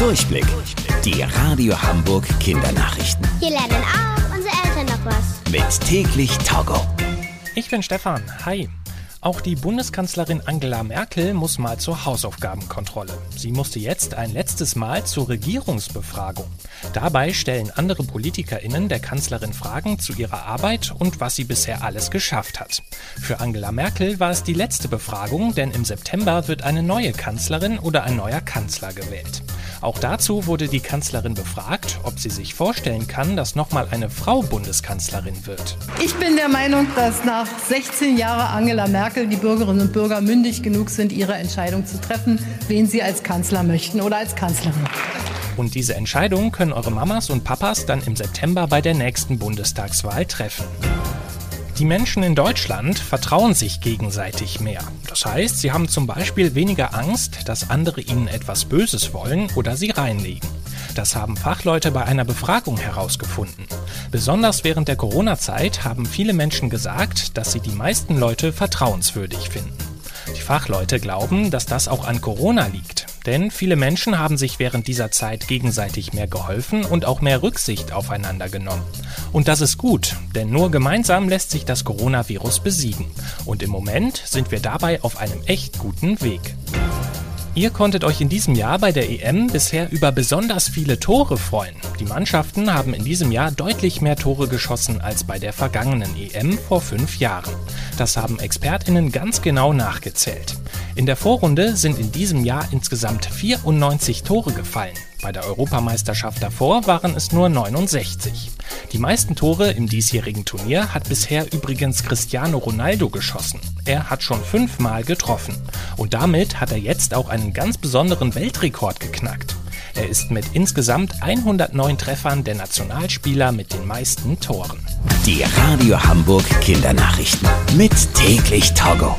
Durchblick. Die Radio Hamburg Kindernachrichten. Hier lernen auch unsere Eltern noch was. Mit täglich Togo. Ich bin Stefan. Hi. Auch die Bundeskanzlerin Angela Merkel muss mal zur Hausaufgabenkontrolle. Sie musste jetzt ein letztes Mal zur Regierungsbefragung. Dabei stellen andere PolitikerInnen der Kanzlerin Fragen zu ihrer Arbeit und was sie bisher alles geschafft hat. Für Angela Merkel war es die letzte Befragung, denn im September wird eine neue Kanzlerin oder ein neuer Kanzler gewählt. Auch dazu wurde die Kanzlerin befragt, ob sie sich vorstellen kann, dass nochmal eine Frau Bundeskanzlerin wird. Ich bin der Meinung, dass nach 16 Jahren Angela Merkel die Bürgerinnen und Bürger mündig genug sind, ihre Entscheidung zu treffen, wen sie als Kanzler möchten oder als Kanzlerin. Und diese Entscheidung können eure Mamas und Papas dann im September bei der nächsten Bundestagswahl treffen. Die Menschen in Deutschland vertrauen sich gegenseitig mehr. Das heißt, sie haben zum Beispiel weniger Angst, dass andere ihnen etwas Böses wollen oder sie reinlegen. Das haben Fachleute bei einer Befragung herausgefunden. Besonders während der Corona-Zeit haben viele Menschen gesagt, dass sie die meisten Leute vertrauenswürdig finden. Die Fachleute glauben, dass das auch an Corona liegt. Denn viele Menschen haben sich während dieser Zeit gegenseitig mehr geholfen und auch mehr Rücksicht aufeinander genommen. Und das ist gut, denn nur gemeinsam lässt sich das Coronavirus besiegen. Und im Moment sind wir dabei auf einem echt guten Weg. Ihr konntet euch in diesem Jahr bei der EM bisher über besonders viele Tore freuen. Die Mannschaften haben in diesem Jahr deutlich mehr Tore geschossen als bei der vergangenen EM vor fünf Jahren. Das haben Expertinnen ganz genau nachgezählt. In der Vorrunde sind in diesem Jahr insgesamt 94 Tore gefallen. Bei der Europameisterschaft davor waren es nur 69. Die meisten Tore im diesjährigen Turnier hat bisher übrigens Cristiano Ronaldo geschossen. Er hat schon fünfmal getroffen. Und damit hat er jetzt auch einen ganz besonderen Weltrekord geknackt. Er ist mit insgesamt 109 Treffern der Nationalspieler mit den meisten Toren. Die Radio Hamburg Kindernachrichten. Mit täglich Togo.